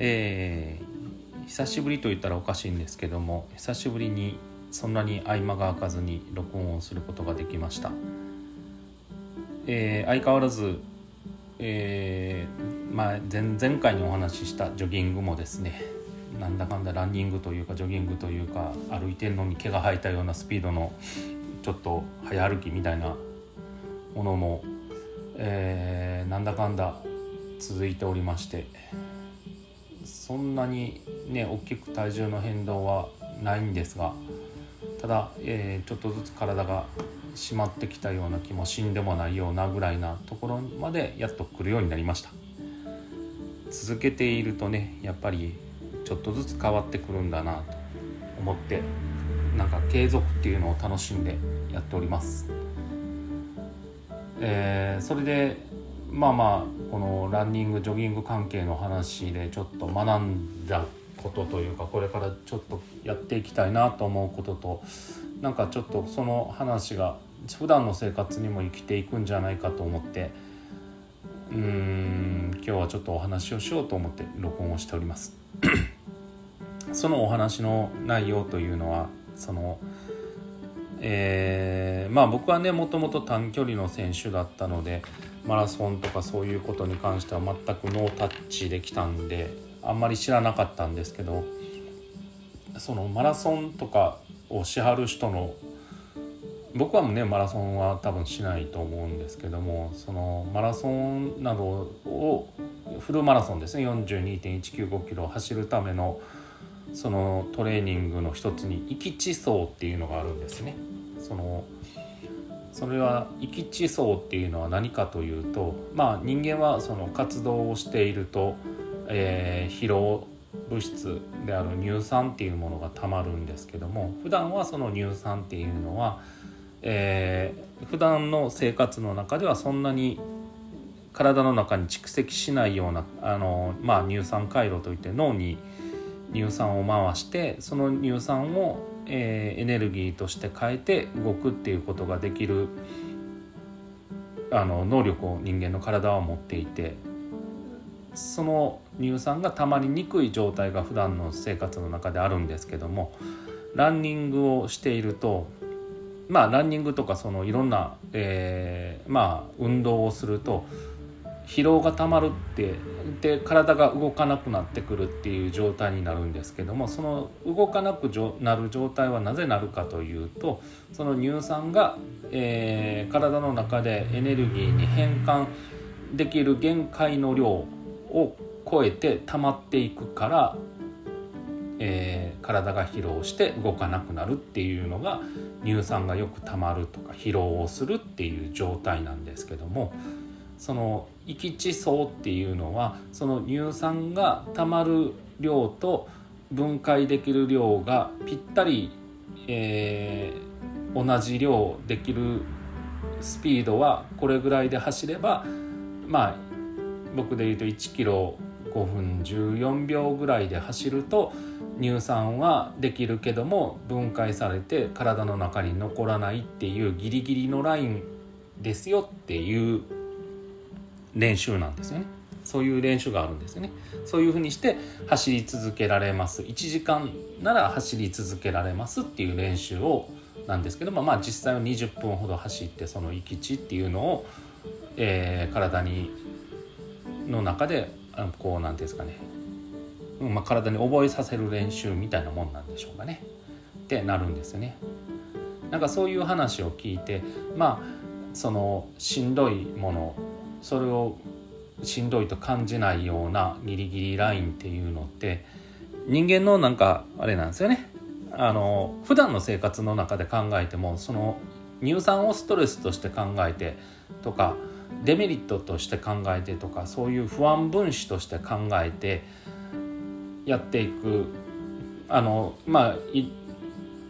えー、久しぶりと言ったらおかしいんですけども久しぶりにそんなに合間が空かずに録音をすることができました、えー、相変わらず、えー、まあ、前々回にお話ししたジョギングもですねなんだかんだランニングというかジョギングというか歩いてるのに毛が生えたようなスピードのちょっと早歩きみたいなものも、えー、なんだかんだ続いておりましてそんなにね大きく体重の変動はないんですがただ、えー、ちょっとずつ体が締まってきたような気も死んでもないようなぐらいなところまでやっと来るようになりました。続けているとねやっぱりちょっとずつ変わってくるんだなと思ってなんか継続っていうのを楽しんでやっております、えー、それでまあまあこのランニングジョギング関係の話でちょっと学んだことというかこれからちょっとやっていきたいなと思うこととなんかちょっとその話が普段の生活にも生きていくんじゃないかと思ってうーん今日はちょっとお話をしようと思って録音をしております。そのお話の内容というのはそのえー、まあ僕はねもともと短距離の選手だったのでマラソンとかそういうことに関しては全くノータッチできたんであんまり知らなかったんですけどそのマラソンとかをしはる人の僕はねマラソンは多分しないと思うんですけどもそのマラソンなどをフルマラソンですね42.195キロを走るためのそのトレーニングの一つに「域地層」っていうのがあるんですね。そのそれは域地層っていうのは何かというとまあ人間はその活動をしていると、えー、疲労物質である乳酸っていうものがたまるんですけども普段はその乳酸っていうのは、えー、普段の生活の中ではそんなに体の中に蓄積しないようなあの、まあ、乳酸回路といって脳に乳酸を回してその乳酸を、えー、エネルギーとして変えて動くっていうことができるあの能力を人間の体は持っていてその乳酸がたまりにくい状態が普段の生活の中であるんですけどもランニングをしているとまあランニングとかそのいろんな、えー、まあ運動をすると疲労がたまるってで体が動かなくなってくるっていう状態になるんですけどもその動かなくなる状態はなぜなるかというとその乳酸が、えー、体の中でエネルギーに変換できる限界の量を超えて溜まっていくから、えー、体が疲労して動かなくなるっていうのが乳酸がよく溜まるとか疲労をするっていう状態なんですけどもその域地層っていうのはその乳酸がたまる量と分解できる量がぴったり、えー、同じ量できるスピードはこれぐらいで走ればまあ僕で言うと1キロ5分14秒ぐらいで走ると乳酸はできるけども分解されて体の中に残らないっていうギリギリのラインですよっていう練習なんですよね。そういう練習があるんですよね。そういうふうにして走り続けられます。1時間なら走り続けられますっていう練習をなんですけどもまあ実際は20分ほど走ってその行き地っていうのを、えー、体にの中でこう何ていうんですかね、まあ、体に覚えさせる練習みたいなもんなんでしょうかね。ってなるんですよね。なんかそういう話を聞いてまあそのしんどいものそれをしんどいと感じないようなギリギリラインっていうのって人間のなんかあれなんですよね。あの普段の生活の中で考えてもその乳酸をストレスとして考えてとかデメリットとして考えてとかそういう不安分子として考えてやっていくあのま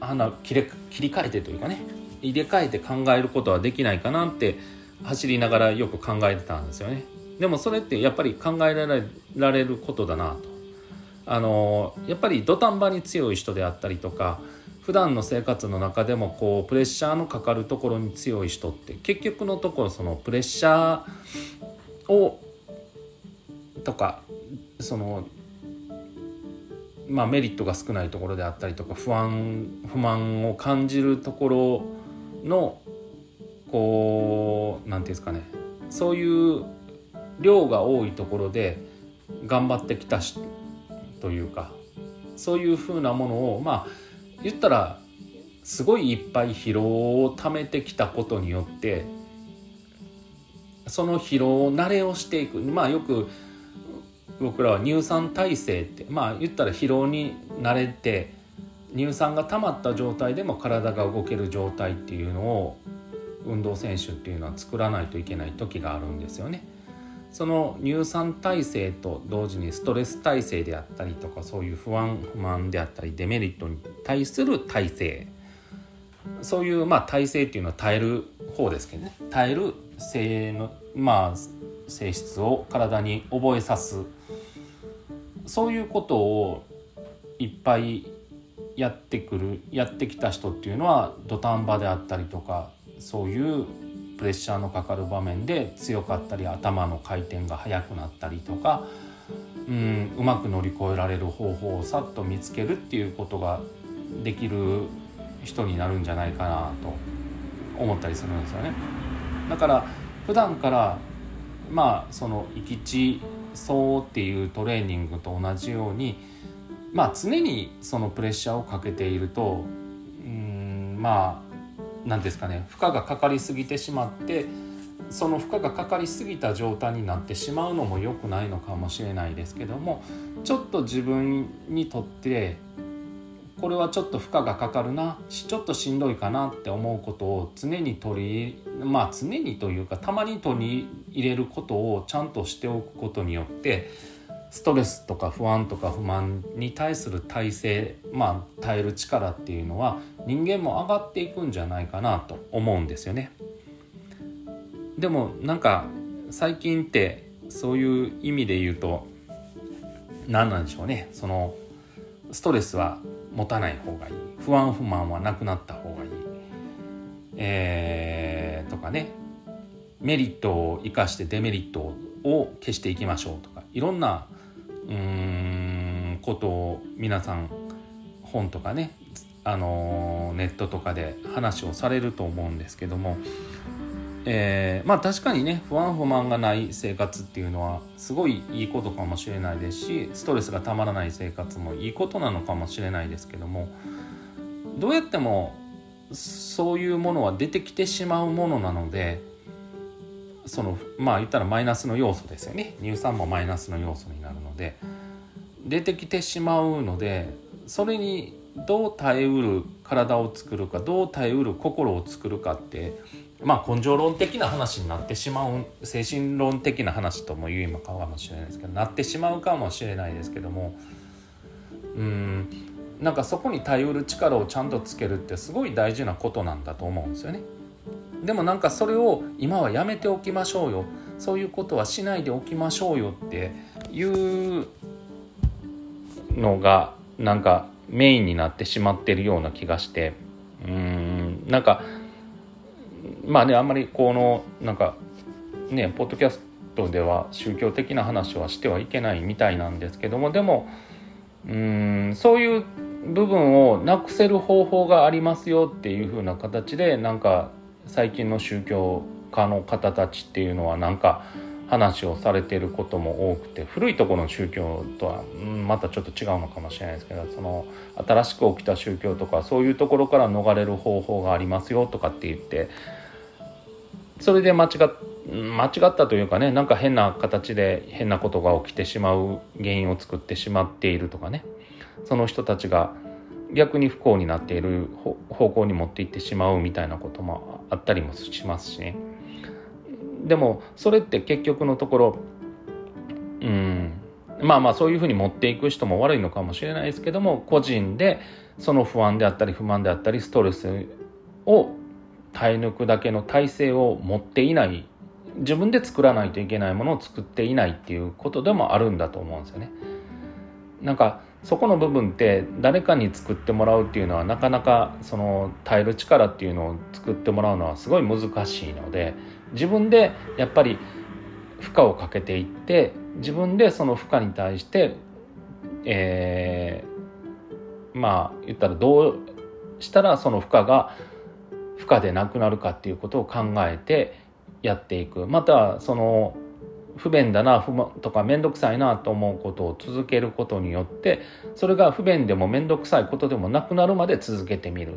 ああ切り切り替えてというかね入れ替えて考えることはできないかなって走りながらよく考えてたんですよね。でもそれってやっぱり考えられることだなと。あのやっぱり土壇場に強い人であったりとか普段の生活の中でもこうプレッシャーのかかるところに強い人って結局のところそのプレッシャーをとかそのまあ、メリットが少ないところであったりとか不安不満を感じるところのこう何て言うんですかね。そういう量が多いところで頑張ってきたしというかそういうふうなものをまあ言ったらすごいいっぱい疲労をためてきたことによってその疲労慣れをしていく。まあよく僕らは乳酸耐性ってまあ言ったら疲労に慣れて乳酸が溜まった状態でも体が動ける状態っていうのを運動選手っていうのは作らないといけない時があるんですよね。その乳酸耐性と同時にストレス耐性であったりとかそういう不安不満であったりデメリットに対する耐性そういうまあ耐性っていうのは耐える方ですけどね。耐える性のまあ性質を体に覚えさす。そういうことをいっぱいやってくるやってきた人っていうのは土壇場であったりとかそういうプレッシャーのかかる場面で強かったり頭の回転が速くなったりとかうんうまく乗り越えられる方法をさっと見つけるっていうことができる人になるんじゃないかなと思ったりするんですよね。だから普段からまあその行き地走っていうトレーニングと同じようにまあ常にそのプレッシャーをかけているとうんまあ何ですかね負荷がかかりすぎてしまってその負荷がかかりすぎた状態になってしまうのも良くないのかもしれないですけどもちょっと自分にとってこれはちょっと負荷がかかるなちょっとしんどいかなって思うことを常に取りまあ常にというかたまに取り入れることをちゃんとしておくことによってストレスとか不安とか不満に対する耐性まあ耐える力っていうのは人間も上がっていくんじゃないかなと思うんですよね。でもなんか最近ってそういう意味で言うと何なんでしょうね。そのストレスは持たない方がいい。不安不満はなくなった方がいい、えー、とかね。メリットを生かしてデメリットを消していきましょうとかいろんなうんことを皆さん本とかねあのネットとかで話をされると思うんですけども、えー、まあ確かにね不安不満がない生活っていうのはすごいいいことかもしれないですしストレスがたまらない生活もいいことなのかもしれないですけどもどうやってもそういうものは出てきてしまうものなのでそのまあ言ったらマイナスの要素ですよね乳酸もマイナスの要素になるので出てきてしまうのでそれにどう耐えうる体を作るかどう耐えうる心を作るかってまあ根性論的な話になってしまう精神論的な話とも言う今かもしれないですけどなってしまうかもしれないですけどもうんなんかそこに耐えうる力をちゃんとつけるってすごい大事なことなんだと思うんですよね。でもなんかそれを今はやめておきましょうよ。そういうことはしないでおきましょうよっていうのがなんかメインになってしまってるような気がして。うんなんかまあねあんまりこのなんかねポッドキャストでは宗教的な話はしてはいけないみたいなんですけどもでもうんそういう部分をなくせる方法がありますよっていう風な形でなんか最近の宗教家の方たちっていうのはなんか話をされてることも多くて古いところの宗教とはまたちょっと違うのかもしれないですけどその新しく起きた宗教とかそういうところから逃れる方法がありますよとかって言ってそれで間違間違ったというかねなんか変な形で変なことが起きてしまう原因を作ってしまっているとかね。その人たちが逆に不幸になっている方向に持っていってしまうみたいなこともあったりもしますしねでもそれって結局のところうんまあまあそういうふうに持っていく人も悪いのかもしれないですけども個人でその不安であったり不満であったりストレスを耐え抜くだけの体制を持っていない自分で作らないといけないものを作っていないっていうことでもあるんだと思うんですよね。なんかそこの部分って誰かに作ってもらうっていうのはなかなかその耐える力っていうのを作ってもらうのはすごい難しいので自分でやっぱり負荷をかけていって自分でその負荷に対して、えまあ言ったらどうしたらその負荷が負荷でなくなるかっていうことを考えてやっていく。またその不便だな不満とか面倒くさいなと思うことを続けることによってそれが不便でも面倒くさいことでもなくなるまで続けてみる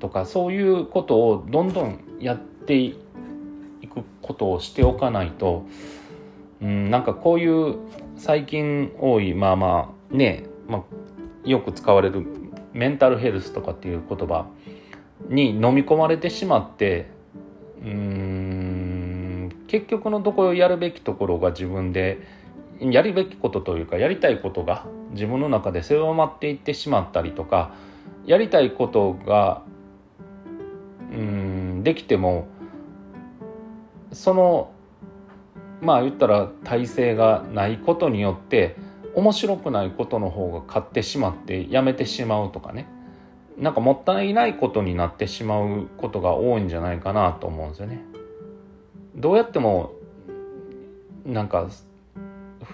とかそういうことをどんどんやっていくことをしておかないと、うん、なんかこういう最近多いまあまあね、まあ、よく使われるメンタルヘルスとかっていう言葉に飲み込まれてしまってうん結局のところやるべきところが自分でやるべきことというかやりたいことが自分の中で狭まっていってしまったりとかやりたいことがうんできてもそのまあ言ったら体制がないことによって面白くないことの方が勝ってしまってやめてしまうとかねなんかもったいないことになってしまうことが多いんじゃないかなと思うんですよね。どうやってもなんか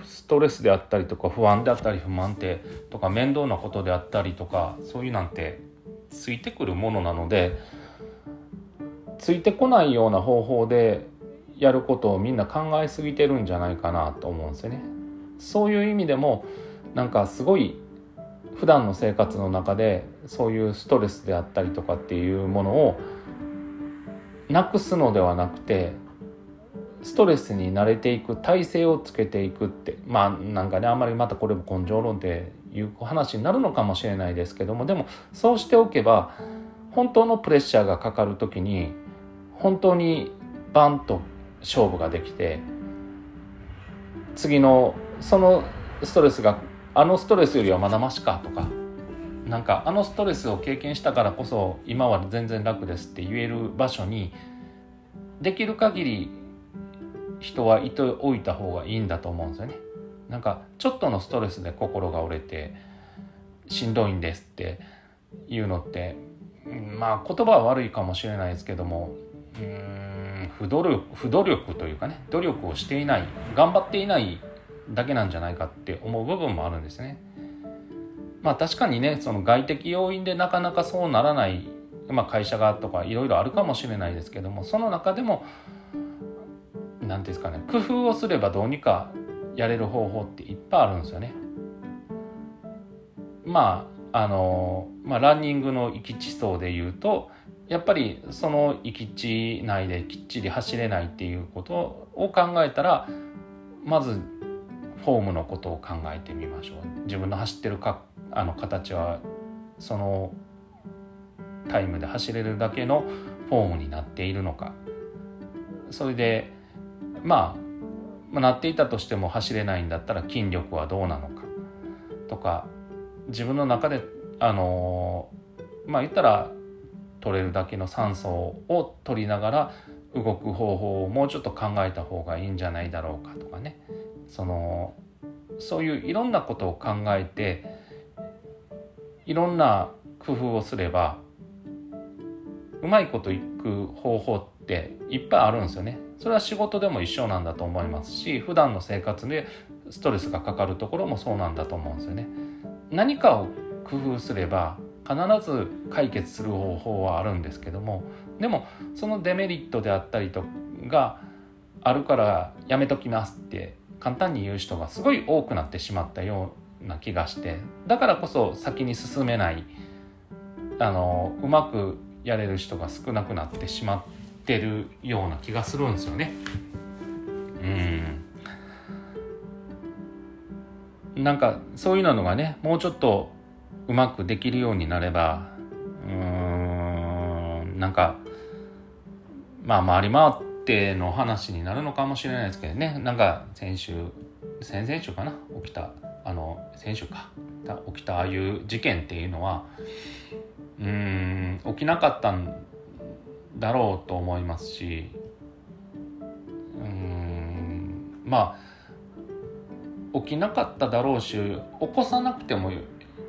ストレスであったりとか不安であったり不満定とか面倒なことであったりとかそういうなんてついてくるものなのでついてこないような方法でやることをみんな考えすぎてるんじゃないかなと思うんですよね。そういう意味でもなんかすごい普段の生活の中でそういうストレスであったりとかっていうものをなくすのではなくてストレスに慣れていく体制をつけていくってまあなんかねあんまりまたこれも根性論でいう話になるのかもしれないですけどもでもそうしておけば本当のプレッシャーがかかる時に本当にバンと勝負ができて次のそのストレスがあのストレスよりはまだましかとかなんかあのストレスを経験したからこそ今は全然楽ですって言える場所にできる限り人はいておいた方がいいんだと思うんですよね。なんかちょっとのストレスで心が折れてしんどいんですっていうのってまあ言葉は悪いかもしれないですけどもうん不努力不努力というかね努力をしていない頑張っていないだけなんじゃないかって思う部分もあるんですね。まあ確かにねその外的要因でなかなかそうならない、まあ、会社がとかいろいろあるかもしれないですけどもその中でも何て言うんですかね工夫をすればどうにかやれる方法っていっぱいあるんですよね。まああのまあ、ランニングの行き地層で言うとやっぱりその行き地内できっちり走れないっていうことを考えたらまずフォームのことを考えてみましょう自分の走ってるかあの形はそのタイムで走れるだけのフォームになっているのかそれでまあ、なっていたとしても走れないんだったら筋力はどうなのかとか自分の中であのまあ言ったら取れるだけの酸素を取りながら動く方法をもうちょっと考えた方がいいんじゃないだろうかとかねそのそういういろんなことを考えていろんな工夫をすればうまいこといく方法っていっぱいあるんですよね。それは仕事でも一緒なんだと思いますし普段の生活でストレスがかかるところもそうなんだと思うんですよね。何かを工夫すれば必ず解決する方法はあるんですけどもでもそのデメリットであったりとがあるからやめときますって簡単に言う人がすごい多くなってしまったような気がしてだからこそ先に進めないあのうまくやれる人が少なくなってしまってるような気がするんですよね。うん。なんかそういうのがねもうちょっとうまくできるようになればうーんなんかまあ回り回っての話になるのかもしれないですけどね。なんか先週先々週かな？起きたあの先週か。起きたああいう事件っていうのはうん起きなかったんだろうと思いますしうんまあ起きなかっただろうし起こさなくても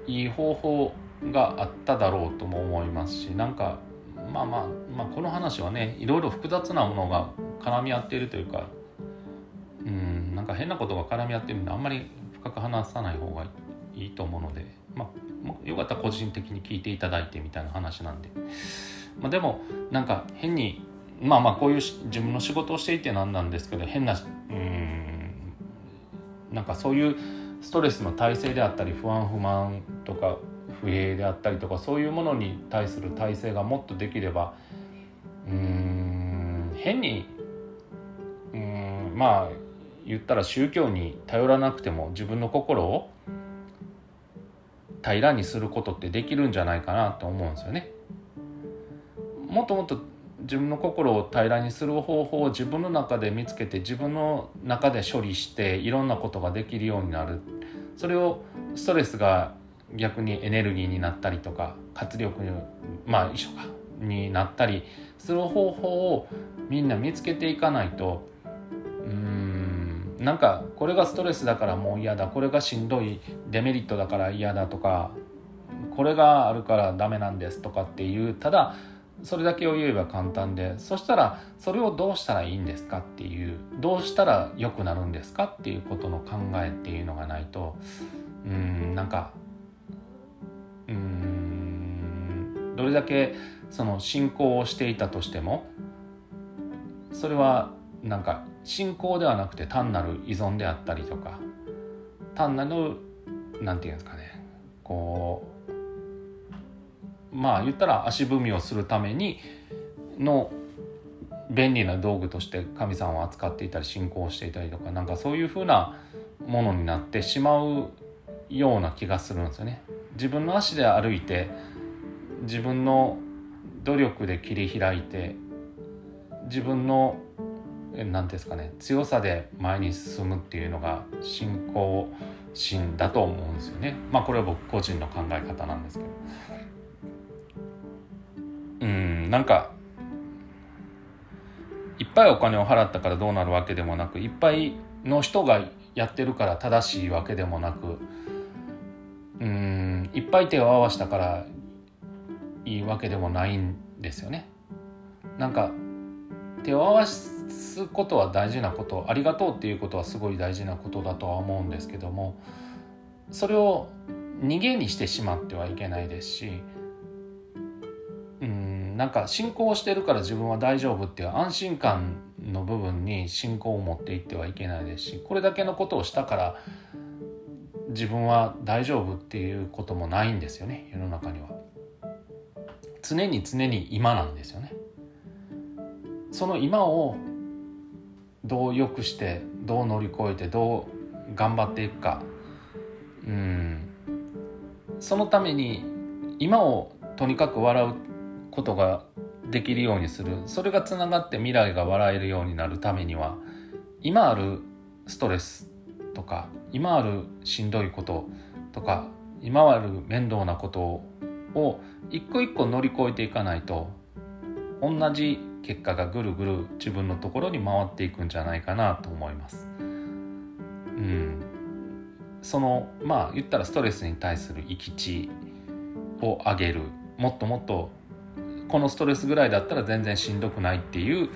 いい方法があっただろうとも思いますしなんかまあまあ、まあ、この話はねいろいろ複雑なものが絡み合っているというかうんなんか変なことが絡み合ってるのであんまり深く話さない方がいいと思うのでまあよかったら個人的に聞いていただいてみたいな話なんで、まあ、でもなんか変にまあまあこういう自分の仕事をしていてなんなんですけど変なうんなんかそういうストレスの耐性であったり不安不満とか不平であったりとかそういうものに対する体制がもっとできればうん変にうんまあ言ったら宗教に頼らなくても自分の心を平らにすることってできるんじゃないかなと思うんですよね。もっともっと自分の心を平らにする方法を自分の中で見つけて自分の中で処理していろんなことができるようになる。それをストレスが逆にエネルギーになったりとか活力にまあ一緒かになったりする方法をみんな見つけていかないとうんなんかこれがストレスだからもう嫌だこれがしんどいデメリットだから嫌だとかこれがあるからダメなんですとかっていうただそれだけを言えば簡単でそしたらそれをどうしたらいいんですかっていうどうしたら良くなるんですかっていうことの考えっていうのがないとうんなんかうんどれだけその信仰をしていたとしてもそれはなんか信仰ではなくて単なる依存であったりとか単なるなんていうんですかねこうまあ言ったら足踏みをするためにの便利な道具として神様を扱っていたり信仰していたりとかなんかそういうふうなものになってしまうような気がするんですよね。自分の足で歩いて自分の努力で切り開いて自分の何ですかね強さで前に進むっていうのが信仰心だと思うんですよね。まあこれは僕個人の考え方なんですけど。うんなんかいっぱいお金を払ったからどうなるわけでもなくいっぱいの人がやってるから正しいわけでもなくうんいっぱい手を合わしたからいいわけでもないんですよね。なんか手を合わすことは大事なことありがとうっていうことはすごい大事なことだとは思うんですけどもそれを逃げにしてしまってはいけないですしなんか信仰してるから自分は大丈夫っていう安心感の部分に信仰を持っていってはいけないですしこれだけのことをしたから自分は大丈夫っていうこともないんですよね世の中には。常に常に今なんですよね。その今をどう良くしてどう乗り越えてどう頑張っていくかうんそのために今をとにかく笑うことができるようにする。それがつながって未来が笑えるようになるためには今あるストレスとか今あるしんどいこととか今ある面倒なことを一個一個乗り越えていかないと同じ結果がぐるぐる自分のところに回っていくんじゃないかなと思います。うん、そのまあ言ったらストレスに対する閾値を上げる。もっともっとこのストレスぐらいだったら全然しんどくないっていう、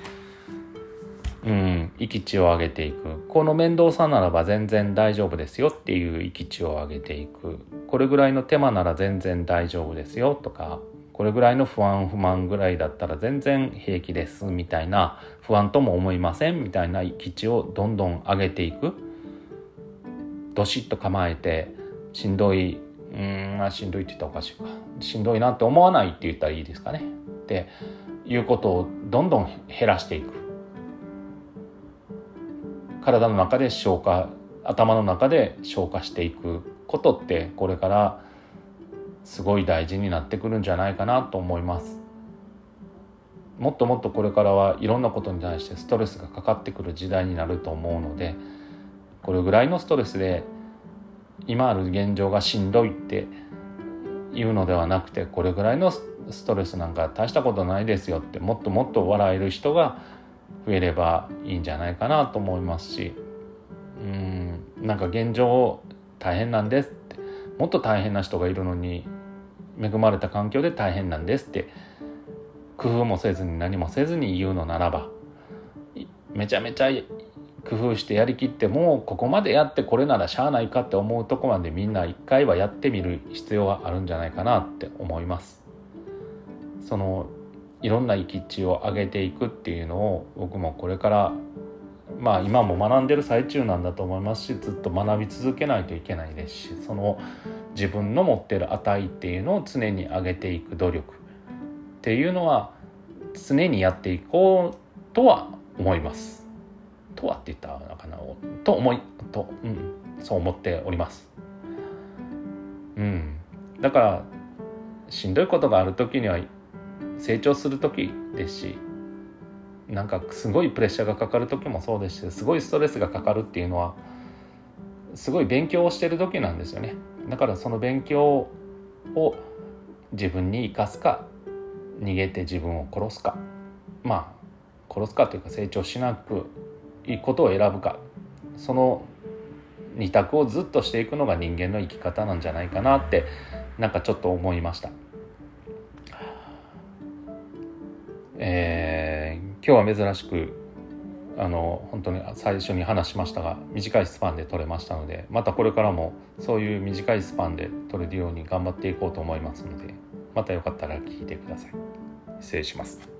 うん、閾値を上げていく。この面倒さならば全然大丈夫ですよっていう閾値を上げていく。これぐらいの手間なら全然大丈夫ですよとかこれぐらいの不安不満ぐらいだったら全然平気ですみたいな不安とも思いませんみたいな基地をどんどん上げていく。どしっと構えてしんどいうんあしんどいって言ったらおかしいか。しんどいなって思わないって言ったらいいですかね。っていうことをどんどん減らしていく。体の中で消化頭の中で消化していくことってこれからすごい大事になってくるんじゃないかなと思います。もっともっとこれからはいろんなことに対してストレスがかかってくる時代になると思うのでこれぐらいのストレスで今ある現状がしんどいっていうのではなくてこれぐらいのスストレスなんか大したことないですよってもっともっと笑える人が増えればいいんじゃないかなと思いますしうんなんか現状大変なんですってもっと大変な人がいるのに恵まれた環境で大変なんですって工夫もせずに何もせずに言うのならばめちゃめちゃ工夫してやりきってもうここまでやってこれならしゃあないかって思うとこまでみんな一回はやってみる必要はあるんじゃないかなって思います。そのいろんな生き地を上げていくっていうのを僕もこれからまあ今も学んでる最中なんだと思いますしずっと学び続けないといけないですしその自分の持ってる値っていうのを常に上げていく努力っていうのは常にやっていこうとは思います。とはって言ったらかなと思いと、うん、そう思っております。うん、だからしんどいことがある時には成長する時ですしなんかすごいプレッシャーがかかる時もそうですしすごいストレスがかかるっていうのはすごい勉強をしてる時なんですよねだからその勉強を自分に生かすか逃げて自分を殺すかまあ殺すかというか成長しなくいいことを選ぶかその二択をずっとしていくのが人間の生き方なんじゃないかなってなんかちょっと思いました。えー、今日は珍しくあの本当に最初に話しましたが短いスパンで撮れましたのでまたこれからもそういう短いスパンで撮れるように頑張っていこうと思いますのでまたよかったら聞いてください。失礼します。